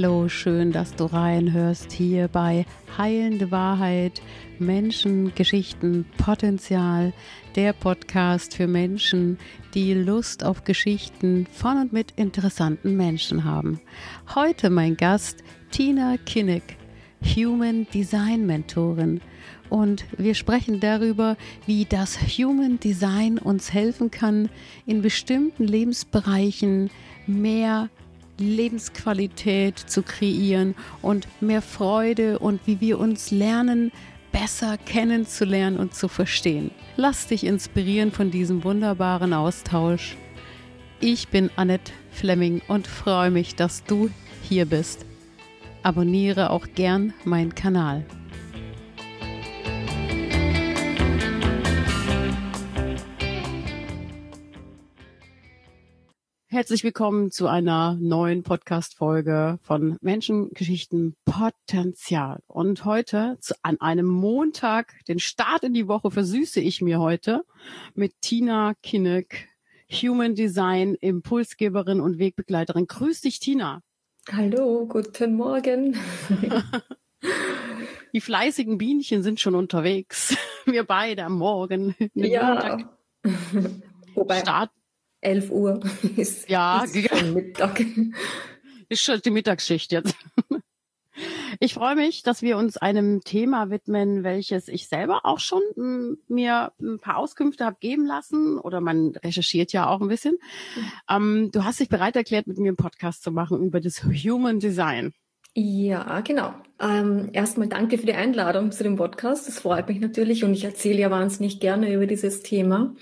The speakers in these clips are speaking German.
Hallo, schön, dass du reinhörst hier bei Heilende Wahrheit, Menschen, Geschichten, Potenzial, der Podcast für Menschen, die Lust auf Geschichten von und mit interessanten Menschen haben. Heute mein Gast Tina Kinnick, Human Design Mentorin. Und wir sprechen darüber, wie das Human Design uns helfen kann, in bestimmten Lebensbereichen mehr Lebensqualität zu kreieren und mehr Freude und wie wir uns lernen, besser kennenzulernen und zu verstehen. Lass dich inspirieren von diesem wunderbaren Austausch. Ich bin Annette Fleming und freue mich, dass du hier bist. Abonniere auch gern meinen Kanal. Herzlich willkommen zu einer neuen Podcast-Folge von Menschengeschichten Potenzial. Und heute zu, an einem Montag, den Start in die Woche versüße ich mir heute mit Tina Kinneck, Human Design Impulsgeberin und Wegbegleiterin. Grüß dich, Tina. Hallo, guten Morgen. Die fleißigen Bienchen sind schon unterwegs. Wir beide am Morgen. Ja. Montag. Wobei, Start 11 Uhr ist, ja, ist schon Mittag. Ist schon die Mittagsschicht jetzt. Ich freue mich, dass wir uns einem Thema widmen, welches ich selber auch schon hm, mir ein paar Auskünfte habe geben lassen oder man recherchiert ja auch ein bisschen. Mhm. Ähm, du hast dich bereit erklärt, mit mir einen Podcast zu machen über das Human Design. Ja, genau. Ähm, erstmal danke für die Einladung zu dem Podcast. Das freut mich natürlich und ich erzähle ja wahnsinnig gerne über dieses Thema.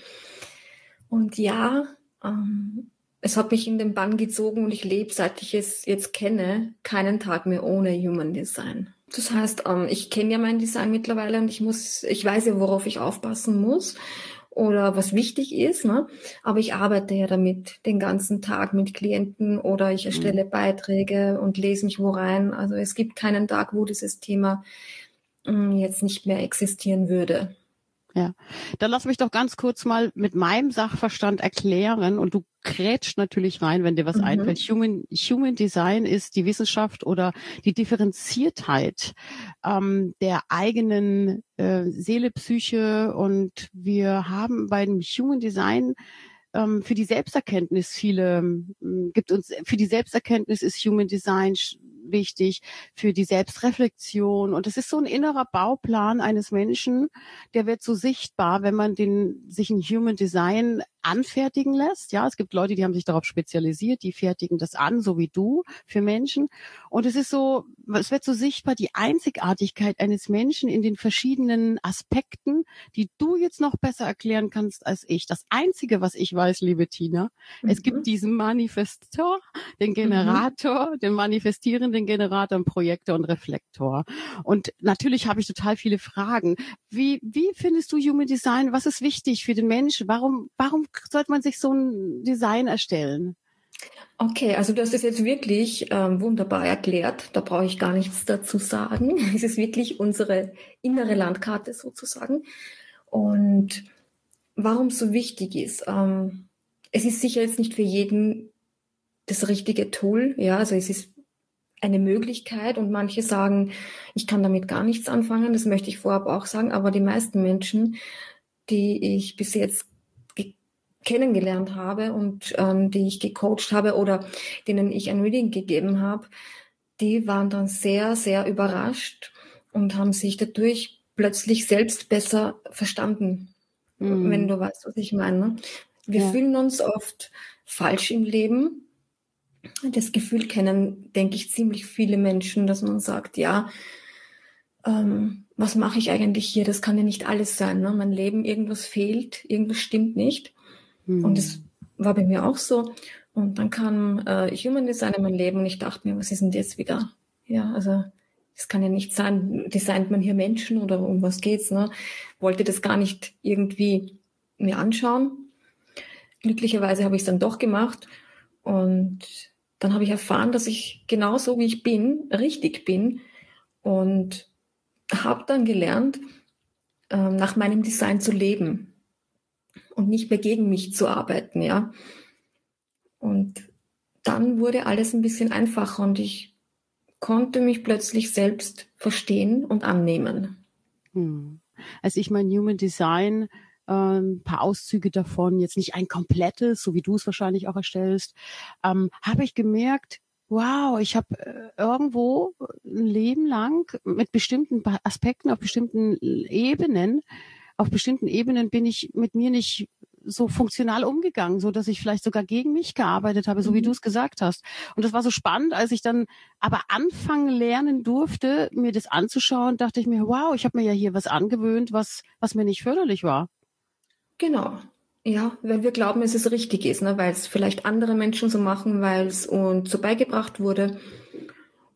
Und ja, ähm, es hat mich in den Bann gezogen und ich lebe, seit ich es jetzt kenne, keinen Tag mehr ohne Human Design. Das heißt, ähm, ich kenne ja mein Design mittlerweile und ich muss, ich weiß ja, worauf ich aufpassen muss oder was wichtig ist, ne? aber ich arbeite ja damit den ganzen Tag mit Klienten oder ich erstelle mhm. Beiträge und lese mich wo rein. Also es gibt keinen Tag, wo dieses Thema mm, jetzt nicht mehr existieren würde. Ja, dann lass mich doch ganz kurz mal mit meinem Sachverstand erklären und du krätscht natürlich rein, wenn dir was mhm. einfällt. Human, Human Design ist die Wissenschaft oder die Differenziertheit ähm, der eigenen äh, Seele, Psyche und wir haben bei dem Human Design ähm, für die Selbsterkenntnis viele, ähm, gibt uns, für die Selbsterkenntnis ist Human Design wichtig für die Selbstreflexion. Und es ist so ein innerer Bauplan eines Menschen, der wird so sichtbar, wenn man den, sich ein Human Design anfertigen lässt. Ja, es gibt Leute, die haben sich darauf spezialisiert, die fertigen das an, so wie du, für Menschen. Und es ist so, es wird so sichtbar, die Einzigartigkeit eines Menschen in den verschiedenen Aspekten, die du jetzt noch besser erklären kannst als ich. Das Einzige, was ich weiß, liebe Tina, mhm. es gibt diesen Manifestor, den mhm. Generator, mhm. den manifestierenden Generator, den Projektor und Reflektor. Und natürlich habe ich total viele Fragen. Wie, wie findest du Human Design? Was ist wichtig für den Menschen? Warum, warum sollte man sich so ein Design erstellen? Okay, also du hast es jetzt wirklich ähm, wunderbar erklärt. Da brauche ich gar nichts dazu sagen. Es ist wirklich unsere innere Landkarte sozusagen. Und warum so wichtig ist, ähm, es ist sicher jetzt nicht für jeden das richtige Tool. Ja, also es ist eine Möglichkeit und manche sagen, ich kann damit gar nichts anfangen. Das möchte ich vorab auch sagen. Aber die meisten Menschen, die ich bis jetzt kennengelernt habe und ähm, die ich gecoacht habe oder denen ich ein Reading gegeben habe, die waren dann sehr, sehr überrascht und haben sich dadurch plötzlich selbst besser verstanden, mhm. wenn du weißt, was ich meine. Ne? Wir ja. fühlen uns oft falsch im Leben. Das Gefühl kennen, denke ich, ziemlich viele Menschen, dass man sagt, ja, ähm, was mache ich eigentlich hier? Das kann ja nicht alles sein. Ne? Mein Leben, irgendwas fehlt, irgendwas stimmt nicht. Mhm. Und das war bei mir auch so. Und dann kam äh, Human Design in mein Leben und ich dachte mir, was ist denn jetzt wieder? Ja, also das kann ja nicht sein, designt man hier Menschen oder um was geht's, ne? Wollte das gar nicht irgendwie mir anschauen. Glücklicherweise habe ich es dann doch gemacht und dann habe ich erfahren, dass ich genauso wie ich bin, richtig bin und habe dann gelernt, äh, nach meinem Design zu leben und nicht mehr gegen mich zu arbeiten, ja. Und dann wurde alles ein bisschen einfacher und ich konnte mich plötzlich selbst verstehen und annehmen. Hm. Also ich mein Human Design, ein ähm, paar Auszüge davon, jetzt nicht ein komplettes, so wie du es wahrscheinlich auch erstellst, ähm, habe ich gemerkt, wow, ich habe äh, irgendwo ein Leben lang mit bestimmten Aspekten auf bestimmten Ebenen, auf bestimmten Ebenen bin ich mit mir nicht so funktional umgegangen, so dass ich vielleicht sogar gegen mich gearbeitet habe, so wie mhm. du es gesagt hast. Und das war so spannend, als ich dann aber anfangen lernen durfte, mir das anzuschauen, dachte ich mir, wow, ich habe mir ja hier was angewöhnt, was was mir nicht förderlich war. Genau. Ja, weil wir glauben, dass es richtig ist, ne? weil es vielleicht andere Menschen so machen, weil es uns so beigebracht wurde.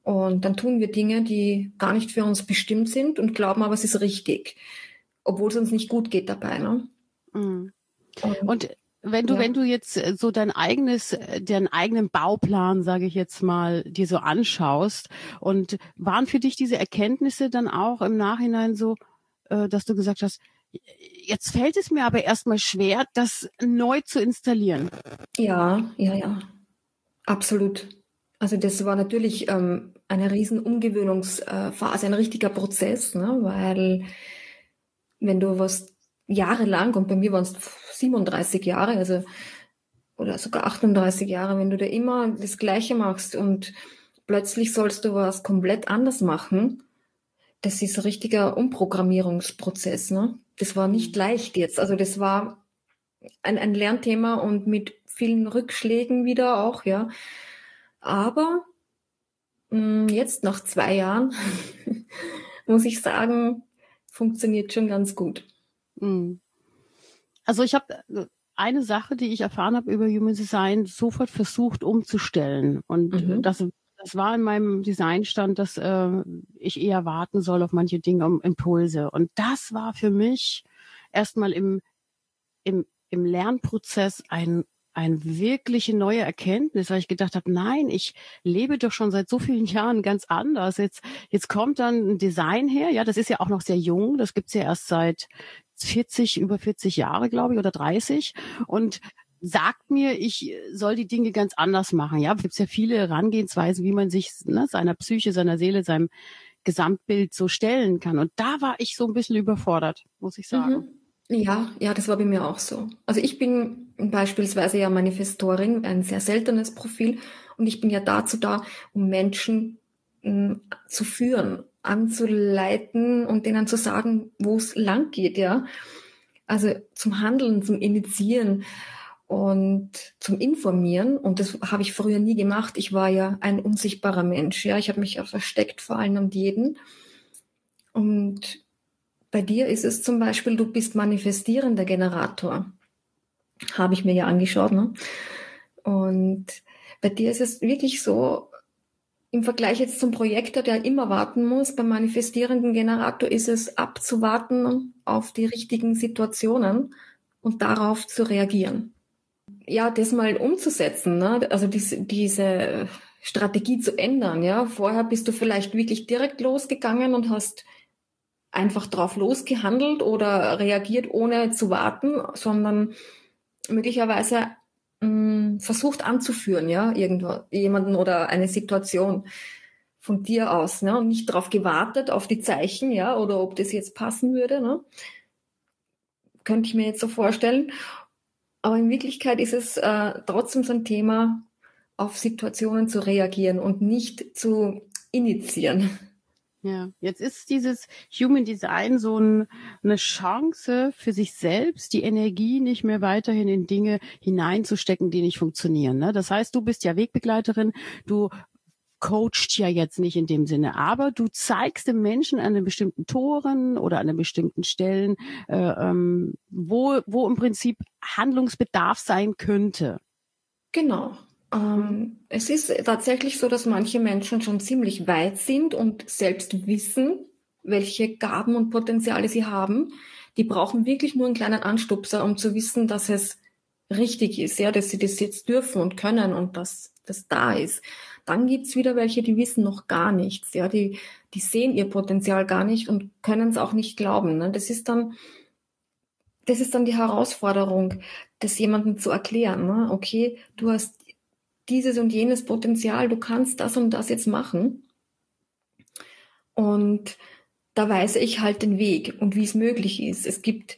Und dann tun wir Dinge, die gar nicht für uns bestimmt sind und glauben aber, es ist richtig, obwohl es uns nicht gut geht dabei. Ne? Mhm. Und, und wenn du, ja. wenn du jetzt äh, so dein eigenes, äh, deinen eigenen Bauplan, sage ich jetzt mal, dir so anschaust und waren für dich diese Erkenntnisse dann auch im Nachhinein so, äh, dass du gesagt hast, jetzt fällt es mir aber erstmal schwer, das neu zu installieren. Ja, ja, ja. Absolut. Also das war natürlich ähm, eine riesen Umgewöhnungsphase, ein richtiger Prozess, ne? weil wenn du was jahrelang, und bei mir waren es 37 Jahre, also oder sogar 38 Jahre, wenn du da immer das Gleiche machst und plötzlich sollst du was komplett anders machen, das ist ein richtiger Umprogrammierungsprozess. Ne? Das war nicht leicht jetzt. Also das war ein, ein Lernthema und mit vielen Rückschlägen wieder auch, ja. Aber mh, mm, jetzt nach zwei Jahren muss ich sagen, funktioniert schon ganz gut. Mhm. Also ich habe äh, eine Sache, die ich erfahren habe über Human Design, sofort versucht umzustellen. Und mhm. das, das war in meinem Designstand, dass äh, ich eher warten soll auf manche Dinge, um Impulse. Und das war für mich erstmal im, im, im Lernprozess ein eine wirkliche neue Erkenntnis, weil ich gedacht habe, nein, ich lebe doch schon seit so vielen Jahren ganz anders. Jetzt, jetzt kommt dann ein Design her, ja, das ist ja auch noch sehr jung, das gibt's ja erst seit 40, über 40 Jahre, glaube ich, oder 30. Und sagt mir, ich soll die Dinge ganz anders machen. Ja, es gibt ja viele Herangehensweisen, wie man sich ne, seiner Psyche, seiner Seele, seinem Gesamtbild so stellen kann. Und da war ich so ein bisschen überfordert, muss ich sagen. Mhm. Ja, ja, das war bei mir auch so. Also ich bin beispielsweise ja Manifestorin, ein sehr seltenes Profil, und ich bin ja dazu da, um Menschen mh, zu führen, anzuleiten und denen zu sagen, wo es lang geht, ja. Also zum Handeln, zum Initiieren und zum Informieren. Und das habe ich früher nie gemacht. Ich war ja ein unsichtbarer Mensch, ja. Ich habe mich ja versteckt vor allen und jeden. Und bei dir ist es zum Beispiel, du bist manifestierender Generator. Habe ich mir ja angeschaut, ne? Und bei dir ist es wirklich so, im Vergleich jetzt zum Projektor, der immer warten muss, beim manifestierenden Generator ist es abzuwarten auf die richtigen Situationen und darauf zu reagieren. Ja, das mal umzusetzen, ne? also diese, diese Strategie zu ändern. Ja, vorher bist du vielleicht wirklich direkt losgegangen und hast einfach drauf losgehandelt oder reagiert, ohne zu warten, sondern möglicherweise mh, mm, versucht anzuführen, ja, irgendwo, jemanden oder eine Situation von dir aus, ne, und nicht darauf gewartet, auf die Zeichen, ja, oder ob das jetzt passen würde, ne. Könnte ich mir jetzt so vorstellen. Aber in Wirklichkeit ist es äh, trotzdem so ein Thema, auf Situationen zu reagieren und nicht zu initiieren. Ja, jetzt ist dieses Human Design so ein, eine Chance für sich selbst, die Energie nicht mehr weiterhin in Dinge hineinzustecken, die nicht funktionieren. Ne? Das heißt, du bist ja Wegbegleiterin, du coacht ja jetzt nicht in dem Sinne, aber du zeigst dem Menschen an den bestimmten Toren oder an den bestimmten Stellen, äh, ähm, wo, wo im Prinzip Handlungsbedarf sein könnte. Genau, ähm, es ist tatsächlich so, dass manche Menschen schon ziemlich weit sind und selbst wissen, welche Gaben und Potenziale sie haben. Die brauchen wirklich nur einen kleinen Anstupser, um zu wissen, dass es richtig ist, ja, dass sie das jetzt dürfen und können und dass das da ist. Dann gibt's wieder welche, die wissen noch gar nichts, ja, die, die sehen ihr Potenzial gar nicht und können es auch nicht glauben. Ne? Das ist dann, das ist dann die Herausforderung, das jemandem zu erklären. Ne? Okay, du hast dieses und jenes Potenzial, du kannst das und das jetzt machen. Und da weise ich halt den Weg und wie es möglich ist. Es gibt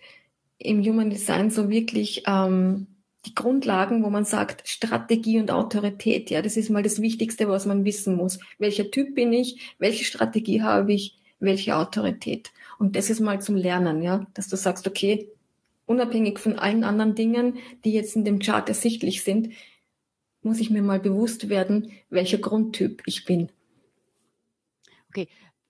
im Human Design so wirklich ähm, die Grundlagen, wo man sagt, Strategie und Autorität. Ja, das ist mal das Wichtigste, was man wissen muss. Welcher Typ bin ich? Welche Strategie habe ich? Welche Autorität? Und das ist mal zum Lernen, ja, dass du sagst, okay, unabhängig von allen anderen Dingen, die jetzt in dem Chart ersichtlich sind, muss ich mir mal bewusst werden, welcher Grundtyp ich bin. Okay,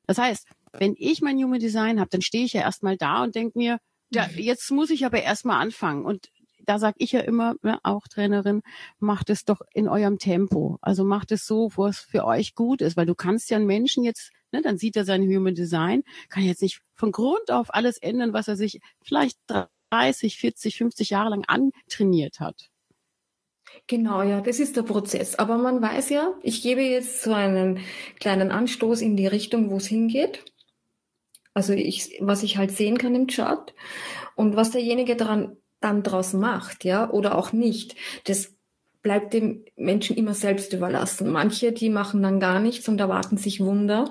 das heißt, wenn ich mein Human Design habe, dann stehe ich ja erstmal da und denke mir, ja, mhm. jetzt muss ich aber erstmal anfangen. Und da sage ich ja immer, ne, auch Trainerin, macht es doch in eurem Tempo. Also macht es so, wo es für euch gut ist, weil du kannst ja einen Menschen jetzt, ne, dann sieht er sein Human Design, kann jetzt nicht von Grund auf alles ändern, was er sich vielleicht 30, 40, 50 Jahre lang antrainiert hat. Genau, ja, das ist der Prozess. Aber man weiß ja, ich gebe jetzt so einen kleinen Anstoß in die Richtung, wo es hingeht. Also ich, was ich halt sehen kann im Chart und was derjenige daran dann draus macht, ja, oder auch nicht, das bleibt dem Menschen immer selbst überlassen. Manche, die machen dann gar nichts und erwarten sich Wunder.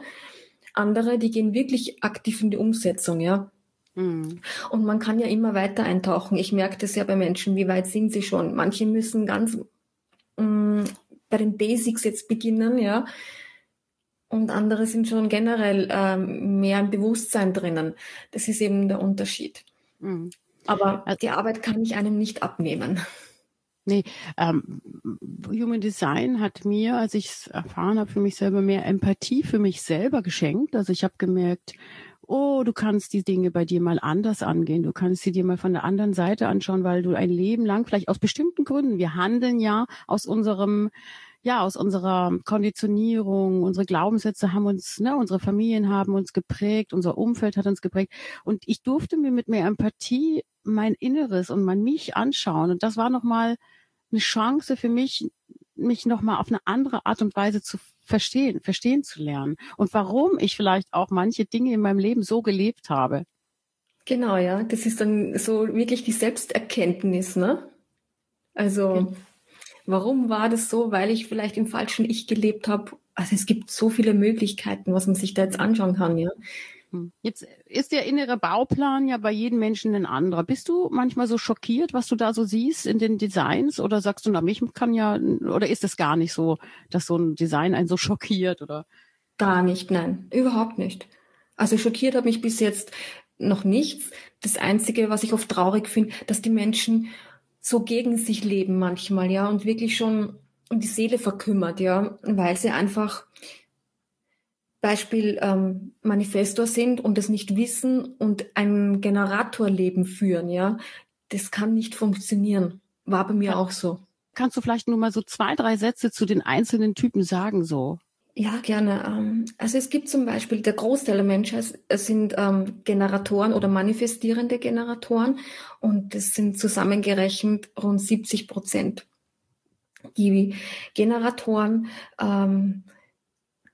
Andere, die gehen wirklich aktiv in die Umsetzung, ja. Mhm. Und man kann ja immer weiter eintauchen. Ich merke das ja bei Menschen, wie weit sind sie schon. Manche müssen ganz mh, mm, bei den Basics jetzt beginnen, ja. Und andere sind schon generell ähm, mehr im Bewusstsein drinnen. Das ist eben der Unterschied. Mhm. Aber die Arbeit kann ich einem nicht abnehmen. Nee, ähm, Human Design hat mir, als ich es erfahren habe, für mich selber mehr Empathie für mich selber geschenkt. Also ich habe gemerkt, oh, du kannst die Dinge bei dir mal anders angehen. Du kannst sie dir mal von der anderen Seite anschauen, weil du ein Leben lang, vielleicht aus bestimmten Gründen, wir handeln ja aus unserem ja, aus unserer Konditionierung, unsere Glaubenssätze haben uns, ne, unsere Familien haben uns geprägt, unser Umfeld hat uns geprägt. Und ich durfte mir mit mehr Empathie mein Inneres und mein mich anschauen. Und das war nochmal eine Chance für mich, mich nochmal auf eine andere Art und Weise zu verstehen, verstehen zu lernen. Und warum ich vielleicht auch manche Dinge in meinem Leben so gelebt habe. Genau, ja. Das ist dann so wirklich die Selbsterkenntnis, ne? Also, okay. warum war das so? Weil ich vielleicht im falschen Ich gelebt habe. Also es gibt so viele Möglichkeiten, was man sich da jetzt anschauen kann, ja. Jetzt ist der innere Bauplan ja bei jedem Menschen ein anderer. Bist du manchmal so schockiert, was du da so siehst in den Designs? Oder sagst du, na, mich kann ja, oder ist es gar nicht so, dass so ein Design einen so schockiert, oder? Gar nicht, nein, überhaupt nicht. Also schockiert hat mich bis jetzt noch nichts. Das Einzige, was ich oft traurig finde, dass die Menschen so gegen sich leben manchmal, ja, und wirklich schon um die Seele verkümmert, ja, weil sie einfach Beispiel ähm, Manifestor sind und es nicht wissen und ein Generatorleben führen, ja, das kann nicht funktionieren. War bei mir ja. auch so. Kannst du vielleicht nur mal so zwei, drei Sätze zu den einzelnen Typen sagen, so? Ja, gerne. Ähm, also es gibt zum Beispiel, der Großteil der Menschen sind ähm, Generatoren oder manifestierende Generatoren und das sind zusammengerechnet rund 70 Prozent. Die Generatoren ähm,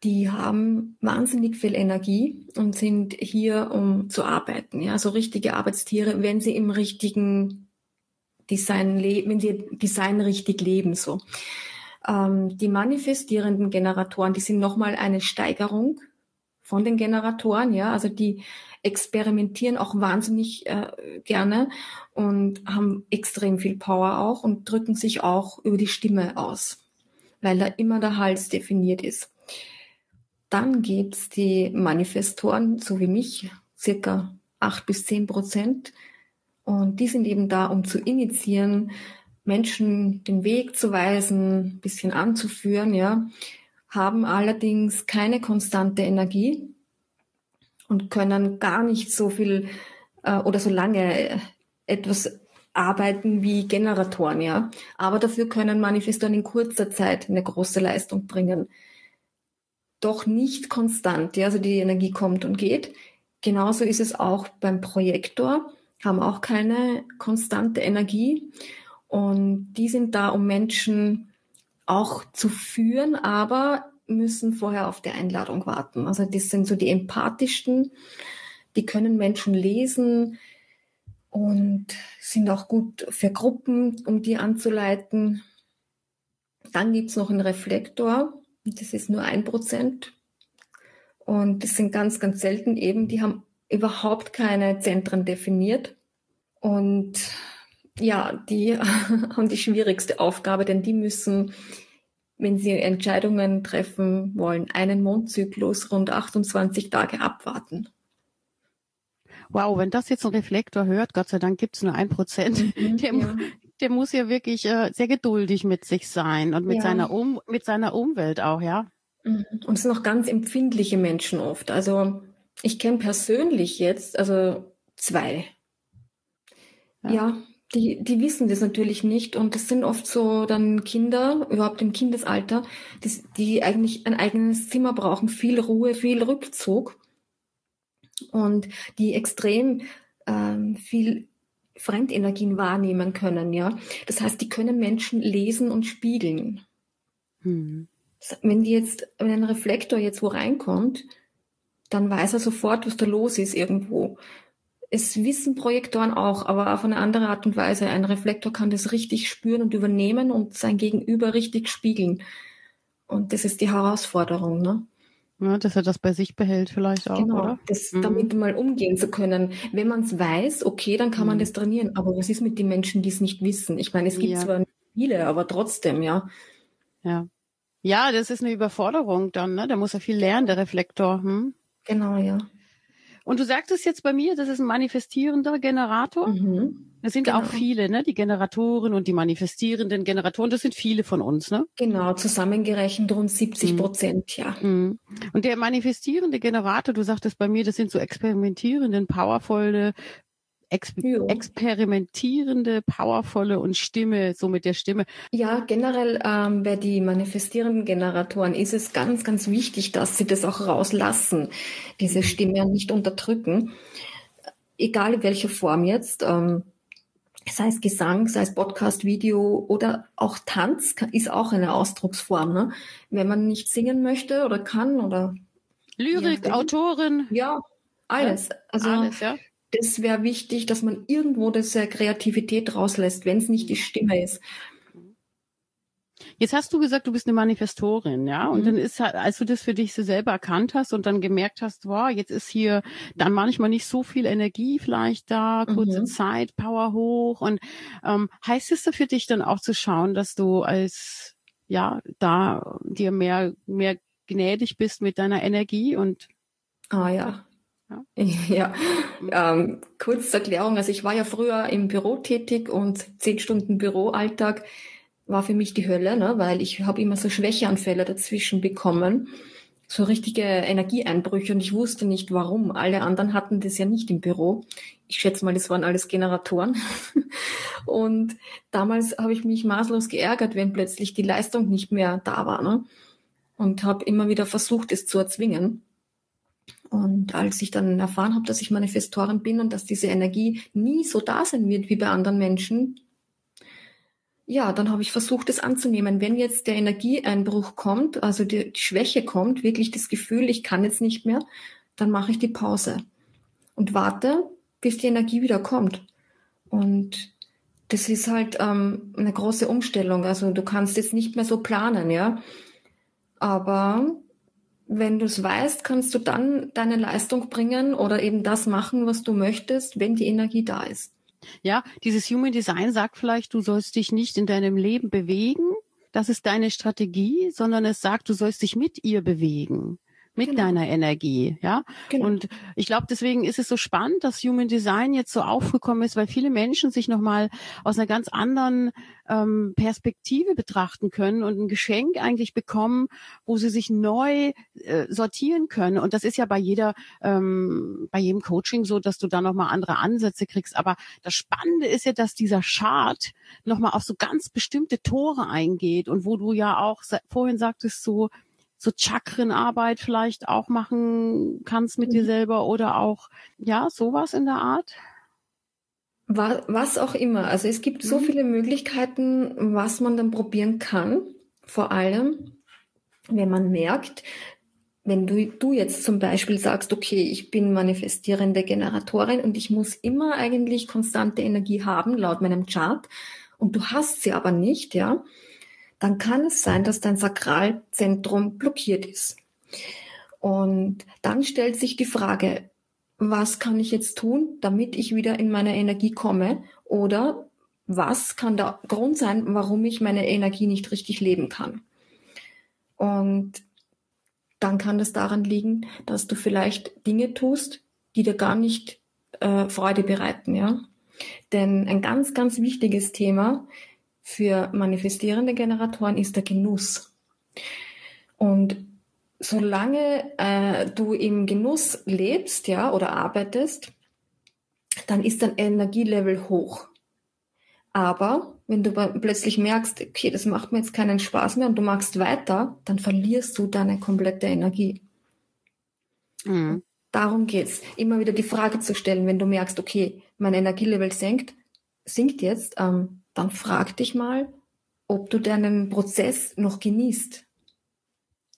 die haben wahnsinnig viel Energie und sind hier, um zu arbeiten. Ja, so richtige Arbeitstiere, wenn sie im richtigen Design leben, wenn sie Design richtig leben, so. Ähm, die manifestierenden Generatoren, die sind nochmal eine Steigerung von den Generatoren, ja, also die experimentieren auch wahnsinnig äh, gerne und haben extrem viel Power auch und drücken sich auch über die Stimme aus, weil da immer der Hals definiert ist. Dann gibt's die Manifestoren, so wie mich, circa acht bis zehn Prozent. Und die sind eben da, um zu initiieren, Menschen den Weg zu weisen, bisschen anzuführen, ja, haben allerdings keine konstante Energie und können gar nicht so viel äh, oder so lange etwas arbeiten wie Generatoren, ja. Aber dafür können Manifestoren in kurzer Zeit eine große Leistung bringen doch nicht konstant. Ja? Also die Energie kommt und geht. Genauso ist es auch beim Projektor, haben auch keine konstante Energie. Und die sind da, um Menschen auch zu führen, aber müssen vorher auf die Einladung warten. Also das sind so die empathischsten, die können Menschen lesen und sind auch gut für Gruppen, um die anzuleiten. Dann gibt's noch einen Reflektor, das ist nur ein Prozent. Und das sind ganz, ganz selten eben, die haben überhaupt keine Zentren definiert. Und ja, die haben die schwierigste Aufgabe, denn die müssen, wenn sie Entscheidungen treffen wollen, einen Mondzyklus rund 28 Tage abwarten. Wow, wenn das jetzt ein Reflektor hört, Gott sei Dank gibt's nur ein Prozent, mhm, der, ja. Der muss ja wirklich äh, sehr geduldig mit sich sein und mit ja. seiner um mit seiner Umwelt auch, ja. Mhm. Und es sind auch ganz empfindliche Menschen oft. Also ich kenne persönlich jetzt, also zwei. Ja. ja, die, die wissen das natürlich nicht und das sind oft so dann Kinder, überhaupt im Kindesalter, die, die eigentlich ein eigenes Zimmer brauchen, viel Ruhe, viel Rückzug und die extrem ähm, viel Fremdenergien wahrnehmen können, ja. Das heißt, die können Menschen lesen und spiegeln. Hm. Wenn die jetzt, wenn ein Reflektor jetzt wo reinkommt, dann weiß er sofort, was da los ist irgendwo. Es wissen Projektoren auch, aber auf eine andere Art und Weise. Ein Reflektor kann das richtig spüren und übernehmen und sein Gegenüber richtig spiegeln. Und das ist die Herausforderung, ne? Ja, dass er das bei sich behält vielleicht auch, genau, oder? Das, mhm. damit mal umgehen zu können. Wenn man es weiß, okay, dann kann mhm. man das trainieren. Aber was ist mit den Menschen, die es nicht wissen? Ich meine, es gibt ja. zwar viele, aber trotzdem, ja. Ja. Ja, das ist eine Überforderung dann, ne? Der muss ja viel lernen, der Reflektor. Hm? Genau, ja. Und du sagtest jetzt bei mir, das ist ein manifestierender Generator. Mhm. Das sind genau. auch viele, ne? Die Generatoren und die manifestierenden Generatoren, das sind viele von uns, ne? Genau, zusammengerechnet rund 70 mhm. Prozent, mhm. ja. Und der manifestierende Generator, du sagtest bei mir, das sind so experimentierenden, powervolle, ex ja. experimentierende, powervolle und Stimme, so mit der Stimme. Ja, generell ähm, bei die manifestierenden Generatoren ist es ganz, ganz wichtig, dass sie das auch rauslassen, diese Stimme nicht unterdrücken. Egal in welcher Form jetzt. Ähm, sei es Gesang, sei es Podcast, Video oder auch Tanz ist auch eine Ausdrucksform. Ne? Wenn man nicht singen möchte oder kann oder Lyrik, Autorin. Ja, alles. Also alles, ja das wäre wichtig, dass man irgendwo diese Kreativität rauslässt, wenn es nicht die Stimme ist. Jetzt hast du gesagt, du bist eine Manifestorin, ja? Und mhm. dann ist halt, als du das für dich so selber erkannt hast und dann gemerkt hast, wow, jetzt ist hier dann manchmal nicht so viel Energie vielleicht da, kurze mhm. Zeit, Power hoch. Und ähm, heißt es da für dich dann auch zu schauen, dass du als ja da dir mehr mehr gnädig bist mit deiner Energie und Ah ja, ja, ja. Ähm, kurz zur Erklärung. Also ich war ja früher im Büro tätig und zehn Stunden Büroalltag war für mich die Hölle, ne? weil ich habe immer so Schwächeanfälle dazwischen bekommen, so richtige Energieeinbrüche und ich wusste nicht warum. Alle anderen hatten das ja nicht im Büro. Ich schätze mal, das waren alles Generatoren. und damals habe ich mich maßlos geärgert, wenn plötzlich die Leistung nicht mehr da war. Ne? Und habe immer wieder versucht, es zu erzwingen. Und als ich dann erfahren habe, dass ich Manifestorin bin und dass diese Energie nie so da sein wird wie bei anderen Menschen, ja, dann habe ich versucht, es anzunehmen. Wenn jetzt der Energieeinbruch kommt, also die, die Schwäche kommt, wirklich das Gefühl, ich kann jetzt nicht mehr, dann mache ich die Pause und warte, bis die Energie wieder kommt. Und das ist halt ähm, eine große Umstellung. Also du kannst jetzt nicht mehr so planen, ja. Aber wenn du es weißt, kannst du dann deine Leistung bringen oder eben das machen, was du möchtest, wenn die Energie da ist. Ja, dieses Human Design sagt vielleicht, du sollst dich nicht in deinem Leben bewegen. Das ist deine Strategie, sondern es sagt, du sollst dich mit ihr bewegen mit genau. deiner Energie, ja. Genau. Und ich glaube, deswegen ist es so spannend, dass Human Design jetzt so aufgekommen ist, weil viele Menschen sich nochmal aus einer ganz anderen ähm, Perspektive betrachten können und ein Geschenk eigentlich bekommen, wo sie sich neu äh, sortieren können. Und das ist ja bei jeder, ähm, bei jedem Coaching so, dass du da nochmal andere Ansätze kriegst. Aber das Spannende ist ja, dass dieser Chart nochmal auf so ganz bestimmte Tore eingeht und wo du ja auch vorhin sagtest, so so Chakrenarbeit vielleicht auch machen kannst mit mhm. dir selber oder auch, ja, sowas in der Art? Was auch immer. Also es gibt so mhm. viele Möglichkeiten, was man dann probieren kann. Vor allem, wenn man merkt, wenn du, du jetzt zum Beispiel sagst, okay, ich bin manifestierende Generatorin und ich muss immer eigentlich konstante Energie haben, laut meinem Chart, und du hast sie aber nicht, ja, dann kann es sein, dass dein Sakralzentrum blockiert ist. Und dann stellt sich die Frage, was kann ich jetzt tun, damit ich wieder in meine Energie komme? Oder was kann der Grund sein, warum ich meine Energie nicht richtig leben kann? Und dann kann das daran liegen, dass du vielleicht Dinge tust, die dir gar nicht äh, Freude bereiten, ja. Denn ein ganz, ganz wichtiges Thema für manifestierende Generatoren ist der Genuss. Und solange äh, du im Genuss lebst, ja, oder arbeitest, dann ist dein Energielevel hoch. Aber wenn du plötzlich merkst, okay, das macht mir jetzt keinen Spaß mehr und du machst weiter, dann verlierst du deine komplette Energie. Mhm. Darum geht's. Immer wieder die Frage zu stellen, wenn du merkst, okay, mein Energielevel senkt, sinkt jetzt, ähm, dann frag dich mal, ob du deinen Prozess noch genießt.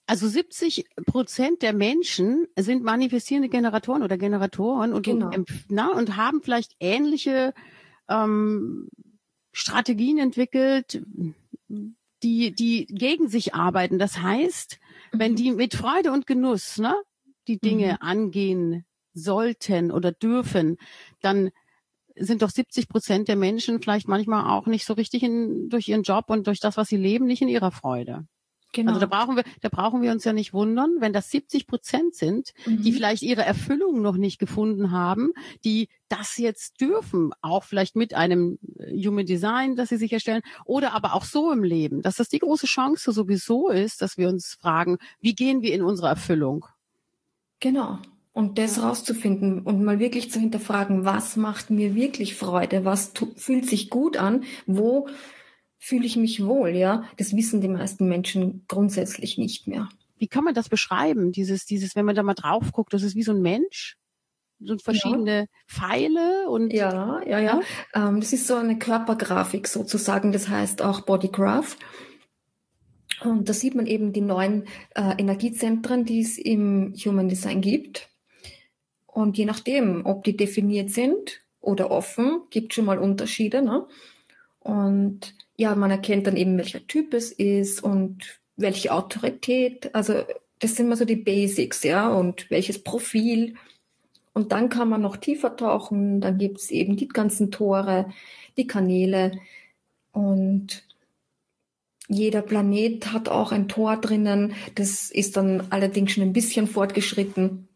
Also 70 Prozent der Menschen sind manifestierende Generatoren oder Generatoren und, genau. na, und haben vielleicht ähnliche ähm, Strategien entwickelt, die, die gegen sich arbeiten. Das heißt, wenn mhm. die mit Freude und Genuss ne, die Dinge mhm. angehen sollten oder dürfen, dann sind doch 70 Prozent der Menschen vielleicht manchmal auch nicht so richtig in, durch ihren Job und durch das, was sie leben, nicht in ihrer Freude. Genau. Also da brauchen wir, da brauchen wir uns ja nicht wundern, wenn das 70 Prozent sind, mhm. die vielleicht ihre Erfüllung noch nicht gefunden haben, die das jetzt dürfen, auch vielleicht mit einem äh, Human Design, das sie sich erstellen, oder aber auch so im Leben, dass das die große Chance sowieso ist, dass wir uns fragen, wie gehen wir in unsere Erfüllung? Genau. Und das rauszufinden und mal wirklich zu hinterfragen, was macht mir wirklich Freude, was fühlt sich gut an, wo fühle ich mich wohl, ja. Das wissen die meisten Menschen grundsätzlich nicht mehr. Wie kann man das beschreiben? Dieses, dieses, wenn man da mal drauf guckt, das ist wie so ein Mensch? So verschiedene ja. Pfeile und. Ja, ja, ja. ja? Ähm, das ist so eine Körpergrafik sozusagen, das heißt auch Bodygraph. Und da sieht man eben die neuen äh, Energiezentren, die es im Human Design gibt. Und je nachdem, ob die definiert sind oder offen, gibt schon mal Unterschiede. Ne? Und ja, man erkennt dann eben, welcher Typ es ist und welche Autorität. Also das sind immer so die Basics, ja, und welches Profil. Und dann kann man noch tiefer tauchen. Dann gibt es eben die ganzen Tore, die Kanäle. Und jeder Planet hat auch ein Tor drinnen. Das ist dann allerdings schon ein bisschen fortgeschritten.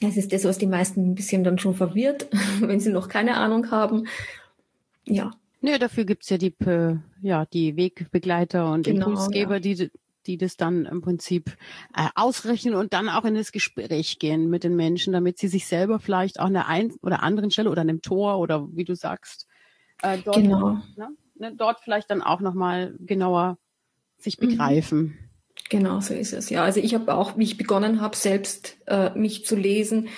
Das ist das, was die meisten ein bisschen dann schon verwirrt, wenn sie noch keine Ahnung haben. Ja, Nö, dafür gibt's ja die, ja, die Wegbegleiter und genau, Impulsgeber, ja. die, die das dann im Prinzip äh, ausrechnen und dann auch in das Gespräch gehen mit den Menschen, damit sie sich selber vielleicht auch an der einen oder anderen Stelle oder an einem Tor oder wie du sagst, äh, dort, genau. ne, ne, dort vielleicht dann auch nochmal genauer sich mhm. begreifen. Mhm. Genau, so ist es. Ja, also ich habe auch, wie ich begonnen habe, selbst äh, mich zu lesen,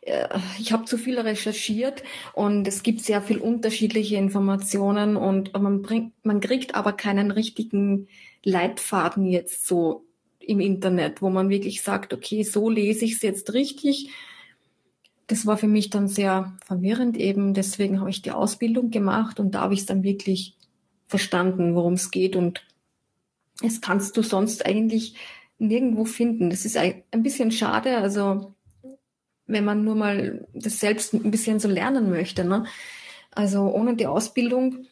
äh, ich habe zu viel recherchiert und es gibt sehr viel unterschiedliche Informationen und man bringt, man kriegt aber keinen richtigen Leitfaden jetzt so im Internet, wo man wirklich sagt, okay, so lese ich es jetzt richtig. Das war für mich dann sehr verwirrend eben. Deswegen habe ich die Ausbildung gemacht und da habe ich es dann wirklich verstanden, worum es geht. Und es kannst du sonst eigentlich nirgendwo finden. Das ist ein bisschen schade. Also wenn man nur mal das selbst ein bisschen so lernen möchte. Ne? Also ohne die Ausbildung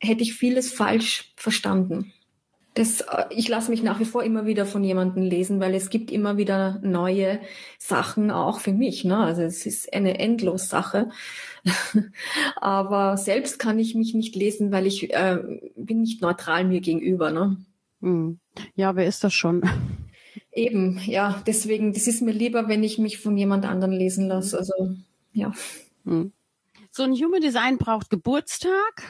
hätte ich vieles falsch verstanden. Das, äh, ich lasse mich nach wie vor immer wieder von jemandem lesen, weil es gibt immer wieder neue Sachen auch für mich. Ne? Also es ist eine endlos Sache. Aber selbst kann ich mich nicht lesen, weil ich äh, bin nicht neutral mir gegenüber. Ne? Hm. Ja, wer ist das schon? Eben, ja, deswegen, das ist mir lieber, wenn ich mich von jemand anderen lesen lasse. Also, ja. Hm. So ein Human Design braucht Geburtstag,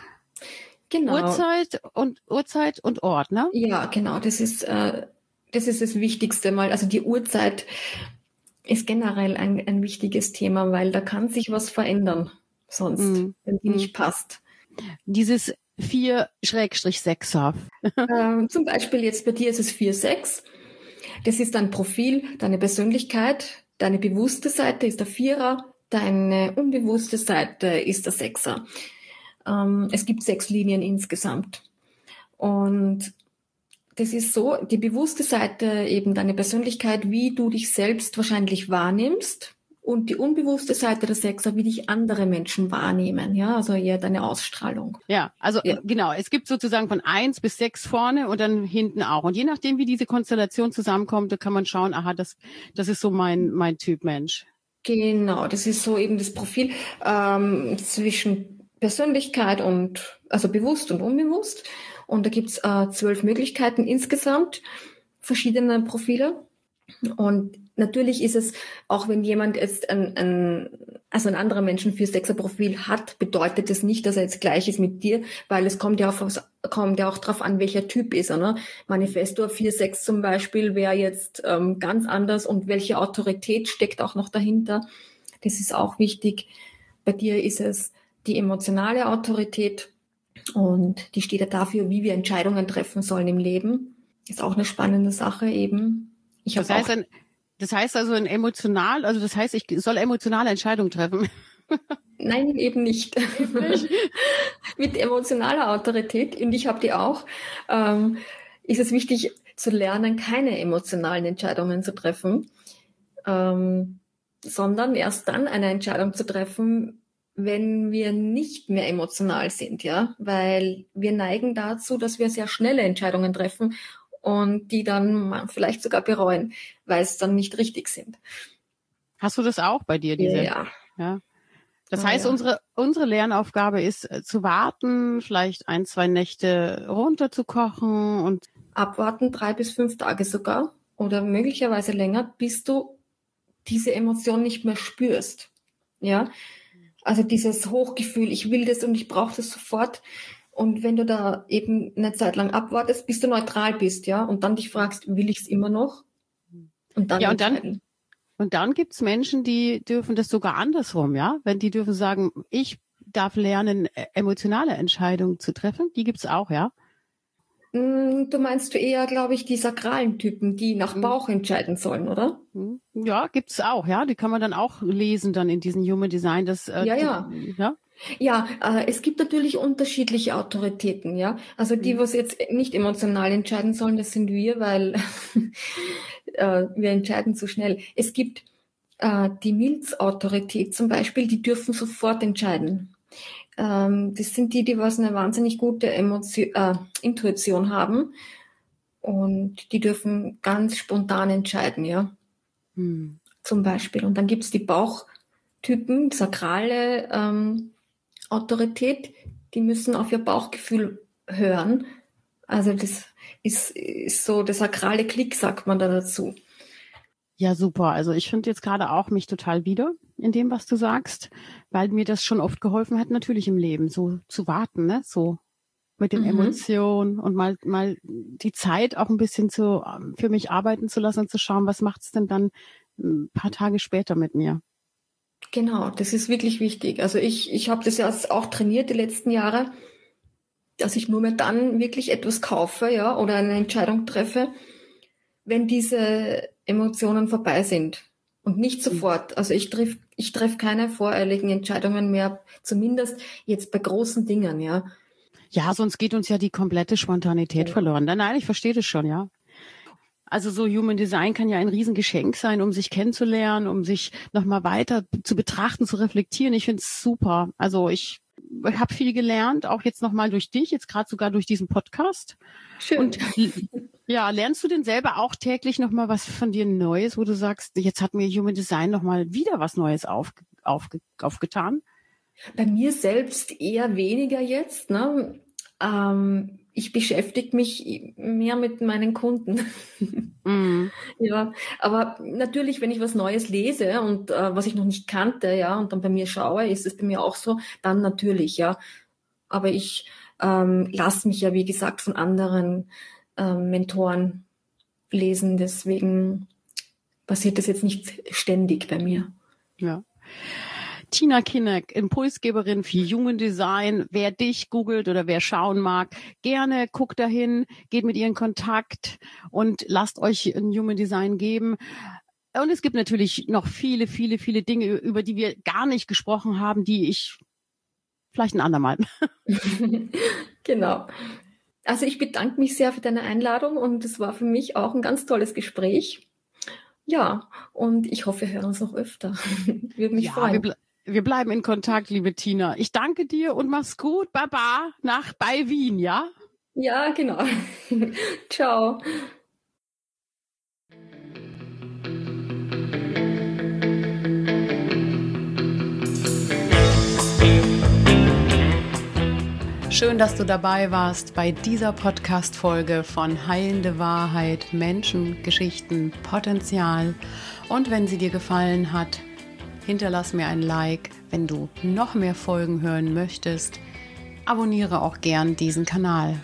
genau. Uhrzeit und Uhrzeit und Ort, ne? Ja, genau. Das ist, äh, das ist das Wichtigste mal. Also die Uhrzeit ist generell ein, ein wichtiges Thema, weil da kann sich was verändern sonst, mhm. wenn die nicht hm. passt. Dieses 4-6er. ähm, zum Beispiel jetzt bei dir ist es 4-6. Das ist dein Profil, deine Persönlichkeit, deine bewusste Seite ist der Vierer, deine unbewusste Seite ist der Sechser. Ähm, es gibt sechs Linien insgesamt. Und das ist so, die bewusste Seite eben deine Persönlichkeit, wie du dich selbst wahrscheinlich wahrnimmst und die unbewusste Seite der Sechser, wie dich andere Menschen wahrnehmen, ja, also eher deine Ausstrahlung. Ja, also ja. genau, es gibt sozusagen von eins bis sechs vorne und dann hinten auch. Und je nachdem, wie diese Konstellation zusammenkommt, da kann man schauen, aha, das, das ist so mein, mein Typ Mensch. Genau, das ist so eben das Profil ähm, zwischen Persönlichkeit und, also bewusst und unbewusst. Und da gibt's äh, zwölf Möglichkeiten insgesamt, verschiedene Profile. Und natürlich ist es, auch wenn jemand jetzt ein, ein also ein anderer Menschen für Sechserprofil hat, bedeutet das nicht, dass er jetzt gleich ist mit dir, weil es kommt ja auch, kommt ja auch drauf an, welcher Typ ist er. Ne? Manifestor 4-6 zum Beispiel wäre jetzt ähm, ganz anders und welche Autorität steckt auch noch dahinter. Das ist auch wichtig. Bei dir ist es die emotionale Autorität und die steht ja dafür, wie wir Entscheidungen treffen sollen im Leben. Ist auch eine spannende Sache eben. Ich das heißt, ein, das heißt also ein emotional, also das heißt, ich soll emotionale Entscheidungen treffen. Nein, eben nicht. Mit emotionaler Autorität, und ich habe die auch, ähm, ist es wichtig zu lernen, keine emotionalen Entscheidungen zu treffen, ähm, sondern erst dann eine Entscheidung zu treffen, wenn wir nicht mehr emotional sind, ja, weil wir neigen dazu, dass wir sehr schnelle Entscheidungen treffen und die dann vielleicht sogar bereuen, weil es dann nicht richtig sind. Hast du das auch bei dir, diese? Ja. ja. Das ah, heißt, ja. unsere, unsere Lernaufgabe ist äh, zu warten, vielleicht ein, zwei Nächte runterzukochen und abwarten, drei bis fünf Tage sogar oder möglicherweise länger, bis du diese Emotion nicht mehr spürst. Ja. Also dieses Hochgefühl, ich will das und ich brauche das sofort, und wenn du da eben eine Zeit lang abwartest, bis du neutral bist, ja, und dann dich fragst, will ich es immer noch? Und dann ja, und dann, und dann gibt's Menschen, die dürfen das sogar andersrum, ja. Wenn die dürfen sagen, ich darf lernen, e-, emotionale Entscheidungen zu treffen, die gibt's auch, ja. Mm, du meinst du eher, glaube ich, die sakralen Typen, die nach hm. Bauch entscheiden sollen, oder? Hm. Ja, gibt's auch, ja. Die kann man dann auch lesen dann in diesem Human Design. Das, äh, ja, ja. ja. Ja, äh, es gibt natürlich unterschiedliche Autoritäten, ja. Also die, mhm. was jetzt nicht emotional entscheiden sollen, das sind wir, weil äh, wir entscheiden zu schnell. Es gibt äh, die Milzautorität zum Beispiel, die dürfen sofort entscheiden. Ähm, das sind die, die was eine wahnsinnig gute Emotion, äh, Intuition haben und die dürfen ganz spontan entscheiden, ja. Mhm. Zum Beispiel. Und dann gibt's die Bauchtypen, sakrale ähm, Autorität, die müssen auf ihr Bauchgefühl hören. Also das ist, ist so der sakrale Klick, sagt man da dazu. Ja, super. Also ich finde jetzt gerade auch mich total wieder in dem, was du sagst, weil mir das schon oft geholfen hat, natürlich im Leben so zu warten, ne? So mit den mhm. Emotionen und mal mal die Zeit auch ein bisschen zu für mich arbeiten zu lassen und zu schauen, was macht's denn dann ein paar Tage später mit mir. Genau, das ist wirklich wichtig. Also ich, ich habe das ja auch trainiert die letzten Jahre, dass ich nur mehr dann wirklich etwas kaufe, ja, oder eine Entscheidung treffe, wenn diese Emotionen vorbei sind. Und nicht mhm. sofort. Also ich treffe ich treff keine voreiligen Entscheidungen mehr, zumindest jetzt bei großen Dingen, ja. Ja, sonst geht uns ja die komplette Spontanität ja. verloren. Nein, nein, ich verstehe das schon, ja. Also so Human Design kann ja ein Riesengeschenk sein, um sich kennenzulernen, um sich nochmal weiter zu betrachten, zu reflektieren. Ich finde es super. Also ich habe viel gelernt, auch jetzt nochmal durch dich, jetzt gerade sogar durch diesen Podcast. Schön. Und ja, lernst du denn selber auch täglich nochmal was von dir Neues, wo du sagst, jetzt hat mir Human Design nochmal wieder was Neues auf, auf, aufgetan? Bei mir selbst eher weniger jetzt. Ne? Ähm, ich beschäftige mich mehr mit meinen Kunden. Mm. Ja, aber natürlich, wenn ich was Neues lese und äh, was ich noch nicht kannte, ja, und dann bei mir schaue, ist es bei mir auch so, dann natürlich, ja. Aber ich ähm, lasse mich ja, wie gesagt, von anderen ähm, Mentoren lesen, deswegen passiert das jetzt nicht ständig bei mir. Ja. Tina Kinneck, Impulsgeberin für Jungen Design. Wer dich googelt oder wer schauen mag, gerne guckt dahin, geht mit ihr in Kontakt und lasst euch ein Human Design geben. Und es gibt natürlich noch viele, viele, viele Dinge, über die wir gar nicht gesprochen haben, die ich vielleicht ein andermal. genau. also ich bedanke mich sehr für deine Einladung und es war für mich auch ein ganz tolles Gespräch. Ja, und ich hoffe, wir hören uns noch öfter. Würde mich ja, freuen. Wir, ble wir, bleiben in Kontakt, liebe Tina. Ich danke dir und mach's gut. Baba nach bei Wien, ja? Ja, genau. Ciao. Schön, dass du dabei warst bei dieser Podcast-Folge von Heilende Wahrheit, Menschen, Geschichten, Potenzial. Und wenn sie dir gefallen hat, hinterlass mir ein Like. Wenn du noch mehr Folgen hören möchtest, abonniere auch gern diesen Kanal.